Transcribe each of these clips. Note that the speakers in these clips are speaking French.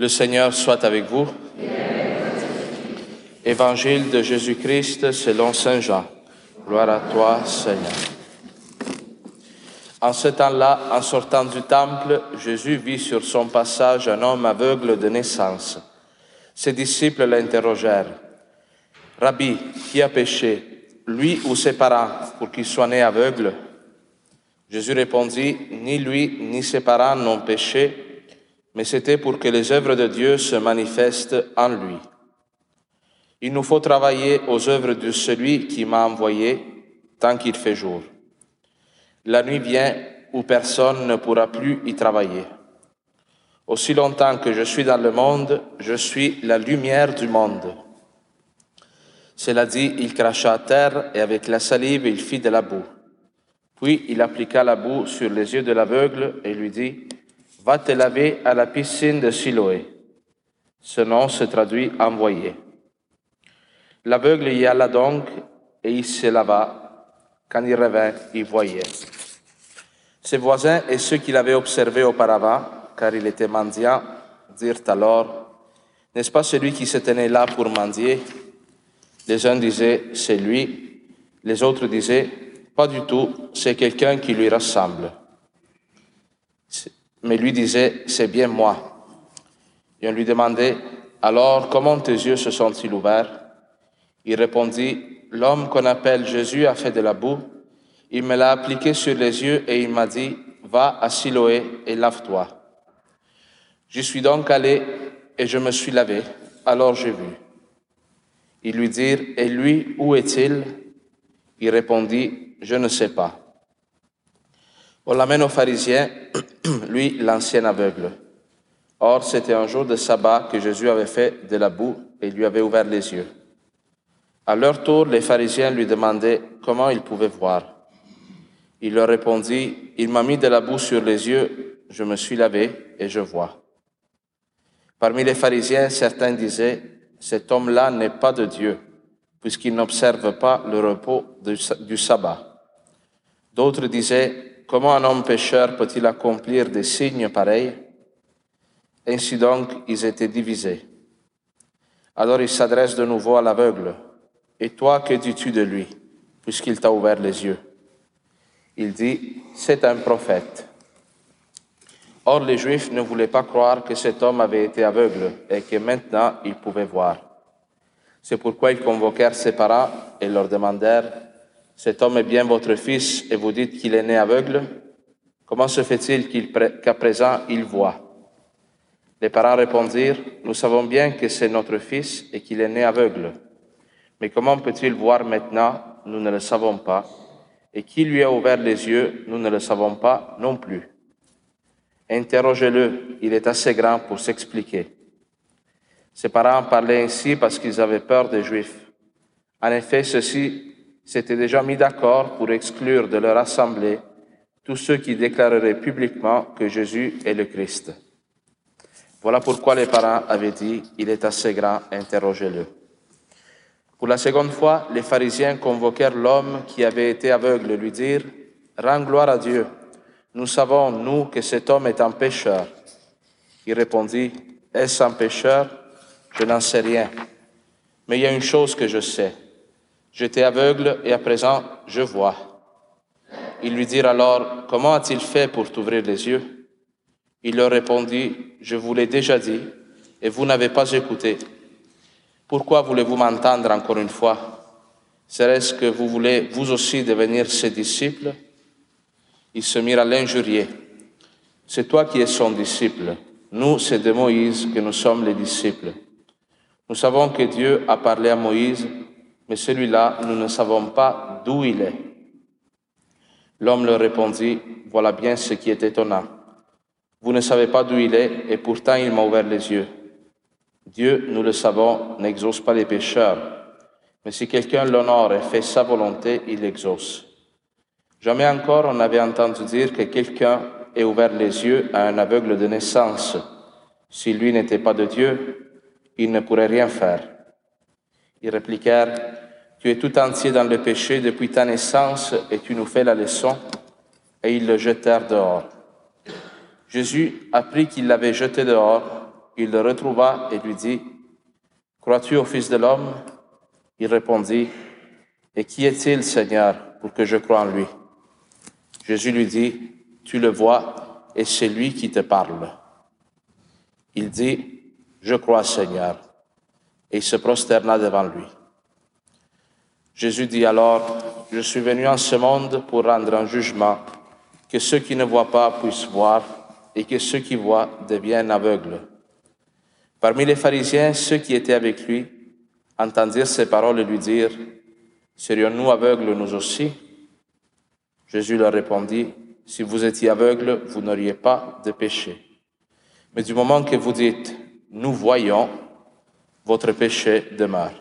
Le Seigneur soit avec vous. Évangile de Jésus-Christ selon Saint Jean. Gloire à toi, Seigneur. En ce temps-là, en sortant du temple, Jésus vit sur son passage un homme aveugle de naissance. Ses disciples l'interrogèrent. Rabbi, qui a péché, lui ou ses parents, pour qu'il soit né aveugle? Jésus répondit, Ni lui ni ses parents n'ont péché, mais c'était pour que les œuvres de Dieu se manifestent en lui. Il nous faut travailler aux œuvres de celui qui m'a envoyé tant qu'il fait jour. La nuit vient où personne ne pourra plus y travailler. Aussi longtemps que je suis dans le monde, je suis la lumière du monde. Cela dit, il cracha à terre et avec la salive il fit de la boue. Puis il appliqua la boue sur les yeux de l'aveugle et lui dit, Va te laver à la piscine de Siloé. Ce nom se traduit envoyé. L'aveugle y alla donc et il se lava. Quand il revint, il voyait. Ses voisins et ceux qui l'avaient observé auparavant, car il était mendiant, dirent alors, N'est-ce pas celui qui se tenait là pour mendier? Les uns disaient, C'est lui. Les autres disaient, Pas du tout, c'est quelqu'un qui lui ressemble. Mais lui disait, C'est bien moi. Et on lui demandait, Alors, comment tes yeux se sont-ils ouverts? Il répondit, L'homme qu'on appelle Jésus a fait de la boue. Il me l'a appliqué sur les yeux et il m'a dit, Va à Siloé et lave-toi. J'y suis donc allé et je me suis lavé. Alors j'ai vu. Ils lui dirent, Et lui, où est-il? Il répondit, Je ne sais pas. On l'amène au pharisien, lui l'ancien aveugle. Or, c'était un jour de sabbat que Jésus avait fait de la boue et lui avait ouvert les yeux. À leur tour, les pharisiens lui demandaient comment il pouvait voir. Il leur répondit, Il m'a mis de la boue sur les yeux, je me suis lavé et je vois. Parmi les pharisiens, certains disaient, Cet homme-là n'est pas de Dieu, puisqu'il n'observe pas le repos du sabbat. D'autres disaient, Comment un homme pécheur peut-il accomplir des signes pareils? Ainsi donc, ils étaient divisés. Alors il s'adresse de nouveau à l'aveugle. Et toi, que dis-tu de lui, puisqu'il t'a ouvert les yeux? Il dit, c'est un prophète. Or, les Juifs ne voulaient pas croire que cet homme avait été aveugle et que maintenant il pouvait voir. C'est pourquoi ils convoquèrent ses parents et leur demandèrent, Cet homme est bien votre fils et vous dites qu'il est né aveugle Comment se fait-il qu'à présent il voit? Les parents répondirent, Nous savons bien que c'est notre fils et qu'il est né aveugle. Mais comment peut-il voir maintenant Nous ne le savons pas. Et qui lui a ouvert les yeux Nous ne le savons pas non plus? Interrogez-le, il est assez grand pour s'expliquer. Ses parents parlaient ainsi parce qu'ils avaient peur des Juifs. En effet, ceux-ci s'étaient déjà mis d'accord pour exclure de leur assemblée tous ceux qui déclareraient publiquement que Jésus est le Christ. Voilà pourquoi les parents avaient dit, il est assez grand, interrogez-le. Pour la seconde fois, les pharisiens convoquèrent l'homme qui avait été aveugle, lui dirent, Rends gloire à Dieu. Nous savons, nous, que cet homme est un pécheur. Il répondit, Est-ce un pécheur? Je n'en sais rien. Mais il y a une chose que je sais. J'étais aveugle et à présent je vois. Ils lui dirent alors, Comment a-t-il fait pour t'ouvrir les yeux? Il leur répondit, Je vous l'ai déjà dit, et vous n'avez pas écouté. Pourquoi voulez-vous m'entendre encore une fois? Serait-ce que vous voulez vous aussi devenir ses disciples? Ils se mirent à l'injurier. C'est toi qui es son disciple. Nous, c'est de Moïse que nous sommes les disciples. Nous savons que Dieu a parlé à Moïse, mais celui-là, nous ne savons pas d'où il est. L'homme leur répondit, voilà bien ce qui est étonnant. Vous ne savez pas d'où il est, et pourtant il m'a ouvert les yeux. Dieu, nous le savons, n'exauce pas les pécheurs, mais si quelqu'un l'honore et fait sa volonté, il l'exauce. Jamais encore on n'avait entendu dire que quelqu'un ait ouvert les yeux à un aveugle de naissance. Si lui n'était pas de Dieu, il ne pourrait rien faire. Ils répliquèrent, Tu es tout entier dans le péché depuis ta naissance et tu nous fais la leçon. Et ils le jetèrent dehors. Jésus apprit qu'il l'avait jeté dehors il le retrouva et lui dit, Crois-tu au Fils de l'homme? Il répondit, Et qui est-il, Seigneur, pour que je croie en lui? Jésus lui dit, Tu le vois, et c'est lui qui te parle. Il dit, Je crois, Seigneur, et se prosterna devant lui. Jésus dit alors, Je suis venu en ce monde pour rendre un jugement, que ceux qui ne voient pas puissent voir, et que ceux qui voient deviennent aveugles. Parmi les pharisiens, ceux qui étaient avec lui entendirent ces paroles et lui dirent, Serions-nous aveugles nous aussi? Jésus leur répondit, Si vous étiez aveugles, vous n'auriez pas de péché. Mais du moment que vous dites, Nous voyons, votre péché demeure.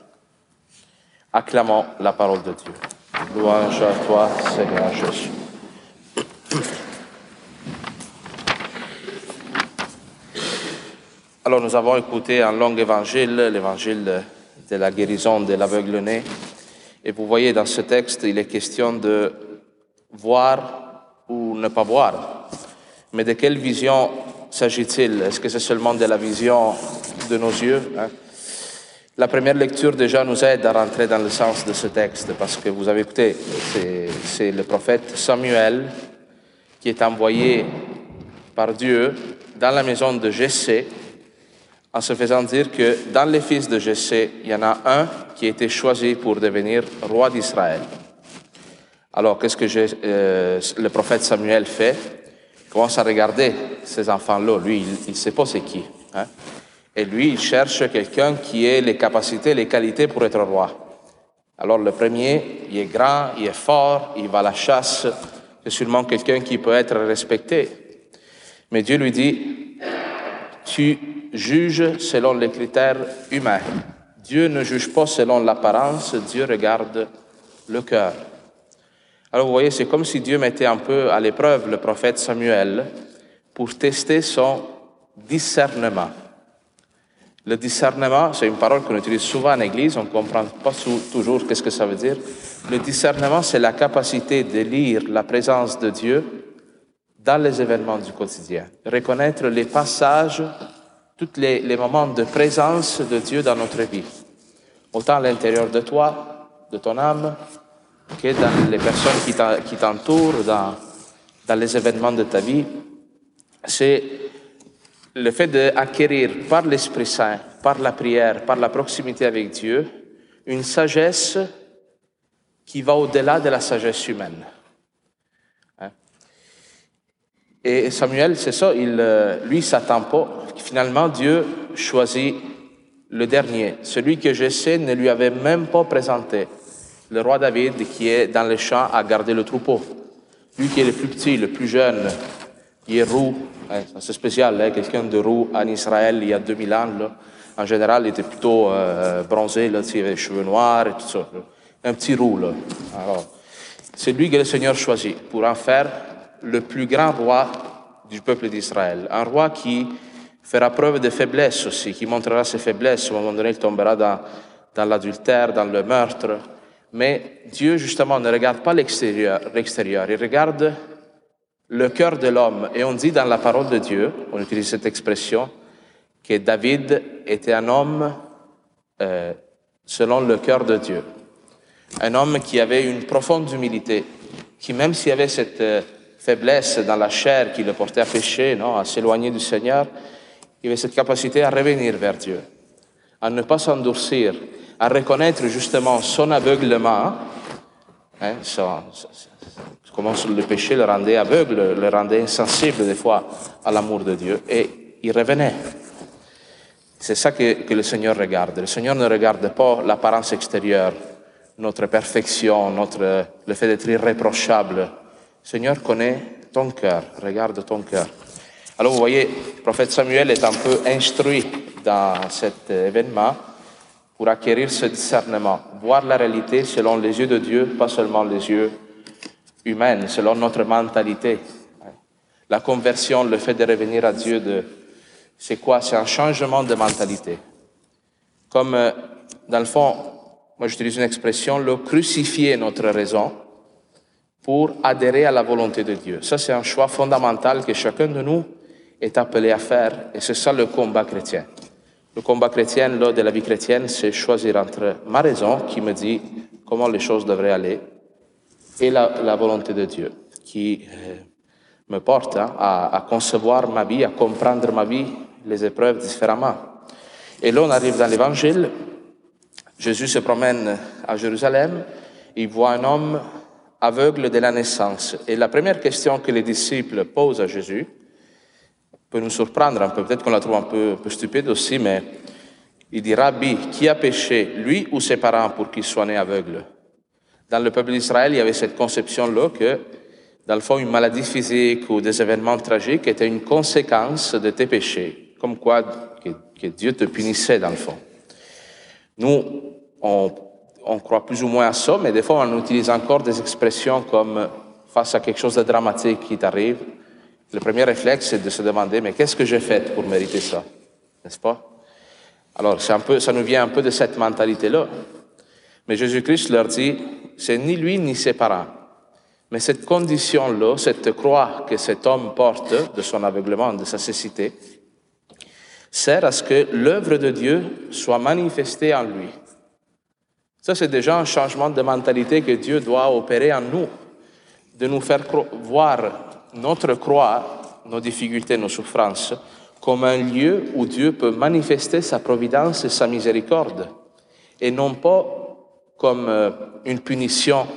Acclamons la parole de Dieu. Louange à toi, Seigneur Jésus. Alors nous avons écouté un long évangile, l'évangile de la guérison de l'aveugle-né. Et vous voyez dans ce texte, il est question de voir ou ne pas voir. Mais de quelle vision s'agit-il? Est-ce que c'est seulement de la vision de nos yeux hein? La première lecture déjà nous aide à rentrer dans le sens de ce texte parce que vous avez écouté, c'est le prophète Samuel qui est envoyé par Dieu dans la maison de Jessé en se faisant dire que dans les fils de Jessé, il y en a un qui a été choisi pour devenir roi d'Israël. Alors, qu'est-ce que euh, le prophète Samuel fait? Il commence à regarder ces enfants-là. Lui, il ne sait pas c'est qui. Hein? Et lui, il cherche quelqu'un qui ait les capacités, les qualités pour être roi. Alors, le premier, il est grand, il est fort, il va à la chasse. C'est sûrement quelqu'un qui peut être respecté. Mais Dieu lui dit, tu juge selon les critères humains. Dieu ne juge pas selon l'apparence, Dieu regarde le cœur. Alors vous voyez, c'est comme si Dieu mettait un peu à l'épreuve le prophète Samuel pour tester son discernement. Le discernement, c'est une parole qu'on utilise souvent en Église, on ne comprend pas toujours qu'est-ce que ça veut dire. Le discernement, c'est la capacité de lire la présence de Dieu dans les événements du quotidien, reconnaître les passages tous les, moments de présence de Dieu dans notre vie, autant à l'intérieur de toi, de ton âme, que dans les personnes qui t'entourent, dans, dans les événements de ta vie. C'est le fait d'acquérir par l'Esprit Saint, par la prière, par la proximité avec Dieu, une sagesse qui va au-delà de la sagesse humaine. Et Samuel, c'est ça, il, euh, lui, s'attend pas. Finalement, Dieu choisit le dernier, celui que je ne lui avait même pas présenté. Le roi David qui est dans les champs à garder le troupeau. Lui qui est le plus petit, le plus jeune, il est roux. C'est spécial, hein, quelqu'un de roux en Israël il y a 2000 ans. En général, il était plutôt euh, bronzé, il avait les cheveux noirs et tout ça. Un petit roux. Là. Alors, c'est lui que le Seigneur choisit pour en faire le plus grand roi du peuple d'Israël. Un roi qui fera preuve de faiblesse aussi, qui montrera ses faiblesses. À un moment donné, il tombera dans, dans l'adultère, dans le meurtre. Mais Dieu, justement, ne regarde pas l'extérieur, l'extérieur. Il regarde le cœur de l'homme. Et on dit dans la parole de Dieu, on utilise cette expression, que David était un homme euh, selon le cœur de Dieu. Un homme qui avait une profonde humilité, qui même s'il avait cette... Euh, faiblesse dans la chair qui le portait à pécher, non, à s'éloigner du Seigneur, il avait cette capacité à revenir vers Dieu, à ne pas s'endurcir, à reconnaître justement son aveuglement, hein, comment le péché le rendait aveugle, le rendait insensible des fois à l'amour de Dieu, et il revenait. C'est ça que, le Seigneur regarde. Le Seigneur ne regarde pas l'apparence extérieure, notre perfection, notre, le fait d'être irréprochable, Seigneur connaît ton cœur, regarde ton cœur. Alors vous voyez, le prophète Samuel est un peu instruit dans cet événement pour acquérir ce discernement, voir la réalité selon les yeux de Dieu, pas seulement les yeux humains, selon notre mentalité. La conversion, le fait de revenir à Dieu, de, c'est quoi? C'est un changement de mentalité. Comme, euh, dans le fond, moi j'utilise une expression, le crucifier notre raison pour adhérer à la volonté de Dieu. Ça, c'est un choix fondamental que chacun de nous est appelé à faire, et c'est ça le combat chrétien. Le combat chrétien, lors de la vie chrétienne, c'est choisir entre ma raison, qui me dit comment les choses devraient aller, et la, volonté de Dieu, qui euh, me porte hein, à, concevoir ma vie, à comprendre ma vie, les épreuves différemment. Et là, on arrive dans l'Évangile. Jésus se promène à Jérusalem. Il voit un homme aveugle de la naissance. Et la première question que les disciples posent à Jésus peut nous surprendre un peu. Peut-être qu'on la trouve un peu, un peu stupide aussi, mais il dit, Rabbi, qui a péché, lui ou ses parents, pour qu'il soit né aveugle? Dans le peuple d'Israël, il y avait cette conception-là que, dans le fond, une maladie physique ou des événements tragiques étaient une conséquence de tes péchés, comme quoi que, Dieu te punissait, dans le fond. Nous, on croit plus ou moins à ça, mais des fois on utilise encore des expressions comme face à quelque chose de dramatique qui t'arrive. Le premier réflexe, c'est de se demander, mais qu'est-ce que j'ai fait pour mériter ça? N'est-ce pas? Alors, ça nous vient un peu de cette mentalité-là. Mais Jésus-Christ leur dit, c'est ni lui ni ses parents. Mais cette condition-là, cette croix que cet homme porte de son aveuglement, de sa cécité, sert à ce que l'œuvre de Dieu soit manifestée en lui. Ça, c'est déjà un changement de mentalité que Dieu doit opérer en nous, de nous faire voir notre croix, nos difficultés, nos souffrances, comme un lieu où Dieu peut manifester sa providence et sa miséricorde, et non pas comme euh, une punition,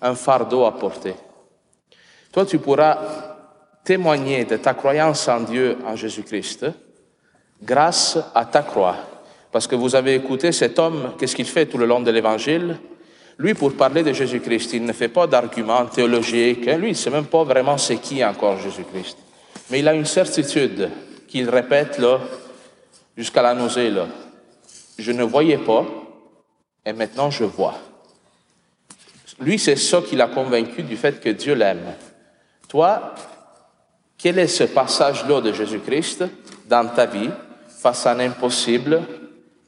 un fardeau à porter. Toi, tu pourras témoigner de ta croyance en Dieu, en Jésus-Christ, grâce à ta croix parce que vous avez écouté cet homme, qu'est-ce qu'il fait tout le long de l'Évangile? Lui, pour parler de Jésus-Christ, il ne fait pas d'arguments théologiques. Hein. Lui, il ne sait même pas vraiment c'est qui encore Jésus-Christ. Mais il a une certitude qu'il répète jusqu'à la nausée. Là. Je ne voyais pas, et maintenant je vois. Lui, c'est ça qui l'a convaincu du fait que Dieu l'aime. Toi, quel est ce passage-là de Jésus-Christ dans ta vie face à un impossible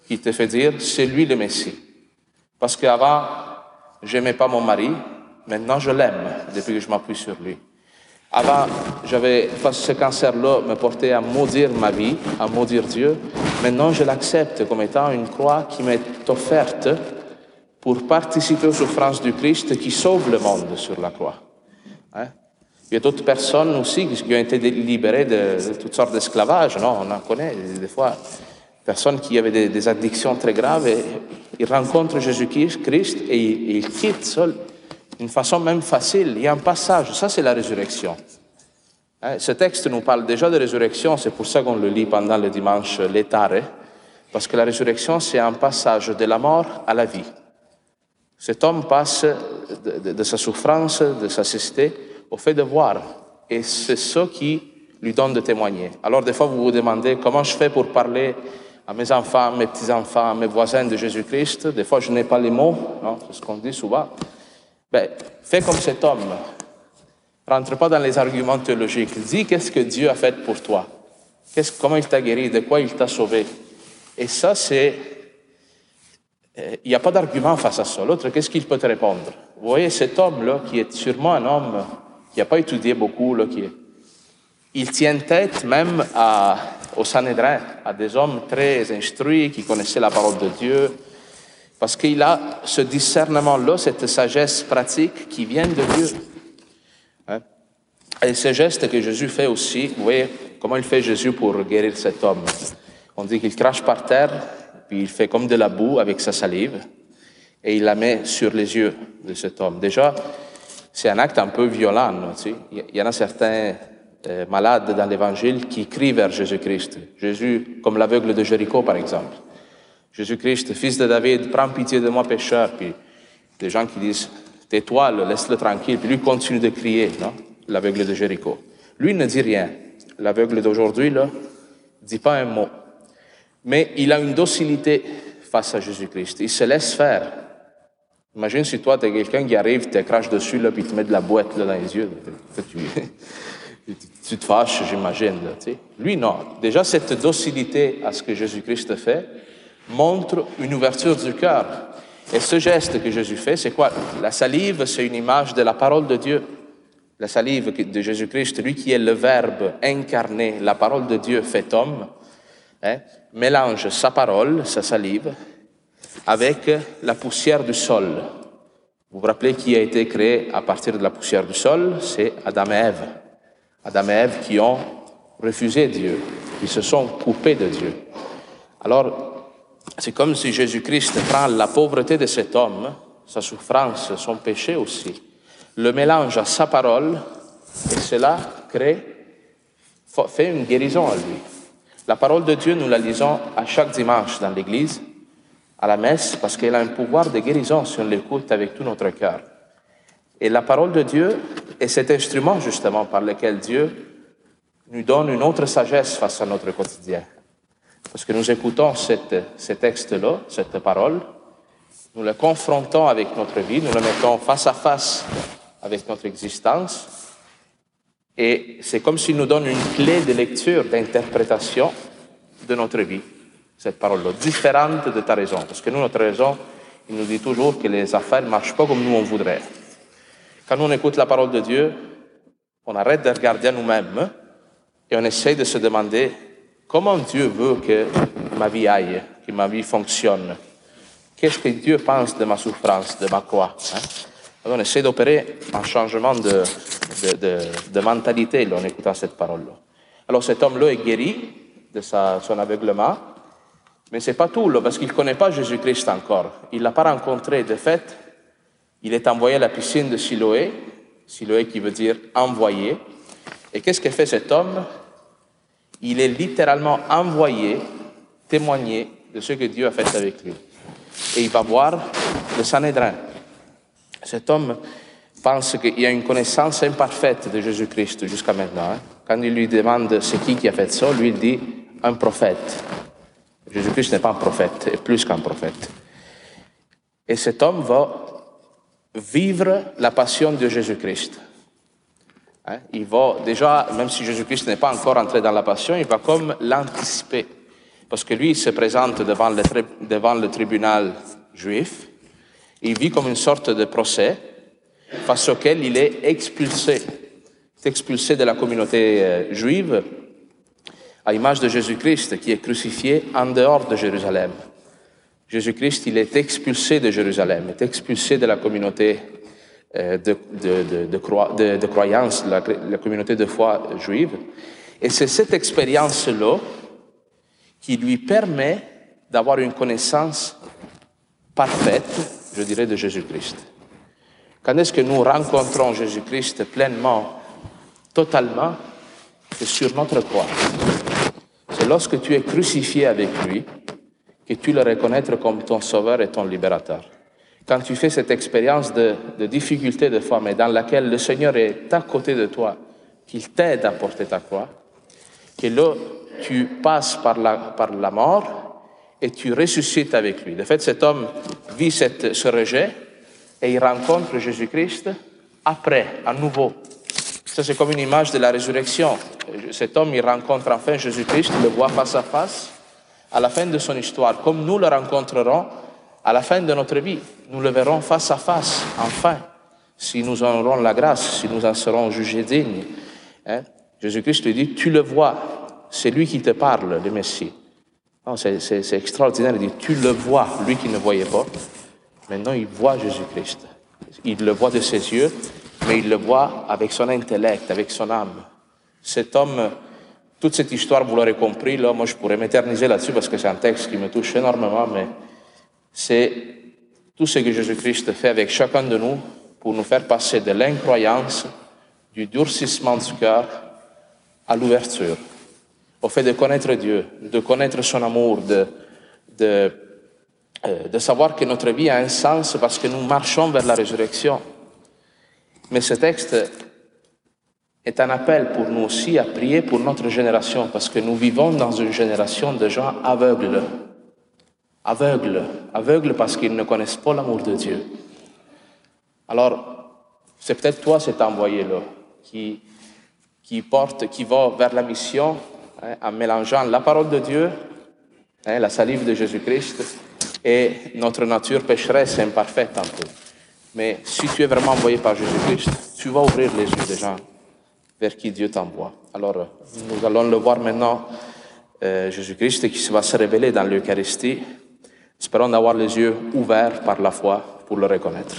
qui te fait dire, c'est lui le Messie? Parce qu'avant, j'aimais pas mon mari, maintenant je l'aime depuis que je m'appuie sur lui. Avant, j'avais, ce cancer-là me portait à maudire ma vie, à maudire Dieu. Maintenant, je l'accepte comme étant une croix qui m'est offerte pour participer aux souffrances du Christ qui sauve le monde sur la croix. Hein? Il y a d'autres personnes aussi qui ont été libérées de, de toutes sortes d'esclavages, non? On en connaît des fois personnes qui avaient des, addictions très graves, et ils rencontrent Jésus-Christ et ils, quittent seul d'une façon même facile. Il y a un passage, ça c'est la résurrection. Hein, ce texte nous parle déjà de résurrection, c'est pour ça qu'on le lit pendant le dimanche l'étare, parce que la résurrection c'est un passage de la mort à la vie. Cet homme passe de, sa souffrance, de sa cécité, au fait de voir. Et c'est ça qui lui donne de témoigner. Alors des fois vous vous demandez comment je fais pour parler à mes enfants, mes petits-enfants, mes voisins de Jésus-Christ? Des fois, je n'ai pas les mots, c'est ce qu'on dit souvent. Ben, fais comme cet homme. Rentre pas dans les arguments théologiques. Dis qu'est-ce que Dieu a fait pour toi? comment il t'a guéri, de quoi il t'a sauvé? Et ça, c'est... Euh, il n'y a pas d'argument face à ça. L'autre, qu'est-ce qu'il peut te répondre? Vous voyez, cet homme-là, qui est sûrement un homme qui n'a pas étudié beaucoup, qui est... il tient tête même à au Sanhédrin, à des hommes très instruits qui connaissaient la parole de Dieu, parce qu'il a ce discernement-là, cette sagesse pratique qui vient de Dieu. Et ce geste que Jésus fait aussi, vous voyez comment il fait Jésus pour guérir cet homme. On dit qu'il crache par terre, puis il fait comme de la boue avec sa salive, et il la met sur les yeux de cet homme. Déjà, c'est un acte un peu violent. Tu sais. Il y en a certains euh, malades dans l'Évangile qui crient vers Jésus-Christ. Jésus, comme l'aveugle de Jéricho, par exemple. Jésus-Christ, fils de David, prends pitié de moi, pécheur. Puis des gens qui disent, tais-toi, laisse-le tranquille. Puis lui continue de crier, non? L'aveugle de Jéricho. Lui ne dit rien. L'aveugle d'aujourd'hui, là, dit pas un mot. Mais il a une docilité face à Jésus-Christ. Il se laisse faire. Imagine si toi, tu es quelqu'un qui arrive, te crache dessus, là, puis te met de la boîte là, dans les yeux. tu te fâches, j'imagine. Lui, non. Déjà, cette docilité à ce que Jésus-Christ fait montre une ouverture du cœur. Et ce geste que Jésus fait, c'est quoi? La salive, c'est une image de la parole de Dieu. La salive de Jésus-Christ, lui qui est le Verbe incarné, la parole de Dieu fait homme, hein, mélange sa parole, sa salive, avec la poussière du sol. Vous vous rappelez qui a été créé à partir de la poussière du sol? C'est Adam et Ève. Adam et Ève qui ont refusé Dieu, qui se sont coupés de Dieu. Alors, c'est comme si Jésus-Christ prend la pauvreté de cet homme, sa souffrance, son péché aussi, le mélange à sa parole, et cela crée, fait une guérison à lui. La parole de Dieu, nous la lisons à chaque dimanche dans l'Église, à la messe, parce qu'elle a un pouvoir de guérison si on l'écoute avec tout notre cœur. Et la parole de Dieu est cet instrument justement par lequel Dieu nous donne une autre sagesse face à notre quotidien. Parce que nous écoutons cette, ce texte-là, cette parole, nous le confrontons avec notre vie, nous le mettons face à face avec notre existence, et c'est comme s'il nous donne une clé de lecture, d'interprétation de notre vie, cette parole-là, différente de ta raison. Parce que nous, notre raison, il nous dit toujours que les affaires ne marchent pas comme nous on voudrait. Quand on écoute la parole de Dieu, on arrête de regarder à nous-mêmes et on essaie de se demander comment Dieu veut que ma vie aille, que ma vie fonctionne. Qu'est-ce que Dieu pense de ma souffrance, de ma croix hein? On essaie d'opérer un changement de, mentalité en écoutant cette parole-là. Alors cet homme-là est guéri de sa, son aveuglement, mais c'est pas tout, là, parce qu'il ne connaît pas Jésus-Christ encore. Il l'a pas rencontré. De fait, il est envoyé à la piscine de Siloé, Siloé qui veut dire envoyé. Et qu'est-ce que fait cet homme? Il est littéralement envoyé témoigner de ce que Dieu a fait avec lui. Et il va voir le Sanhédrin. Cet homme pense qu'il y a une connaissance imparfaite de Jésus-Christ jusqu'à maintenant. Hein. Quand il lui demande c'est qui qui a fait ça, lui il dit un prophète. Jésus-Christ n'est pas un prophète, est plus qu'un prophète. Et cet homme va vivre la passion de Jésus-Christ. Hein. Il va déjà, même si Jésus-Christ n'est pas encore entré dans la passion, il va comme l'anticiper. Parce que lui, il se présente devant le, devant le tribunal juif, il vit comme une sorte de procès face auquel il est expulsé. Il est expulsé de la communauté euh, juive à l'image de Jésus-Christ qui est crucifié en dehors de Jérusalem. Jésus-Christ, il est expulsé de Jérusalem, est expulsé de la communauté euh, de, de, de, croyance, la communauté de foi juive. Et c'est cette expérience-là qui lui permet d'avoir une connaissance parfaite je dirais, de Jésus-Christ. Quand est-ce que nous rencontrons Jésus-Christ pleinement, totalement, c'est sur notre croix? C'est lorsque tu es crucifié avec lui que tu le reconnaître comme ton sauveur et ton libérateur. Quand tu fais cette expérience de, de difficulté de foi, mais dans laquelle le Seigneur est à côté de toi, qu'il t'aide à porter ta croix, que là, tu passes par la, par la mort, et tu ressuscites avec lui. De fait, cet homme vit ce rejet et il rencontre Jésus-Christ après, à nouveau. Ça, c'est comme une image de la résurrection. Cet homme, il rencontre enfin Jésus-Christ, il le voit face à face à la fin de son histoire, comme nous le rencontrerons à la fin de notre vie. Nous le verrons face à face, enfin, si nous en aurons la grâce, si nous en serons jugés dignes. Hein? Jésus-Christ lui dit, tu le vois, c'est lui qui te parle, le Messie. Oh, c'est extraordinaire. Il dit, tu le vois, lui qui ne voyait pas. Maintenant, il voit Jésus-Christ. Il le voit de ses yeux, mais il le voit avec son intellect, avec son âme. Cet homme, toute cette histoire, vous l'aurez compris, là, moi je pourrais m'éterniser là-dessus parce que c'est un texte qui me touche énormément, mais c'est tout ce que Jésus-Christ fait avec chacun de nous pour nous faire passer de l'incroyance, du durcissement du cœur à l'ouverture au fait de connaître Dieu, de connaître son amour, de, euh, de savoir que notre vie a un sens parce que nous marchons vers la résurrection. Mais ce texte est un appel pour nous aussi à prier pour notre génération parce que nous vivons dans une génération de gens aveugles. Aveugles. Aveugles parce qu'ils ne connaissent pas l'amour de Dieu. Alors, c'est peut-être toi cet envoyé-là qui, qui porte, qui va vers la mission en mélangeant la parole de Dieu, hein, la salive de Jésus-Christ, et notre nature pécheresse imparfaite un peu. Mais si tu es vraiment envoyé par Jésus-Christ, tu vas ouvrir les yeux des gens vers qui Dieu t'envoie. Alors, nous allons le voir maintenant, euh, Jésus-Christ, qui va se révéler dans l'Eucharistie. Espérons d'avoir les yeux ouverts par la foi pour le reconnaître.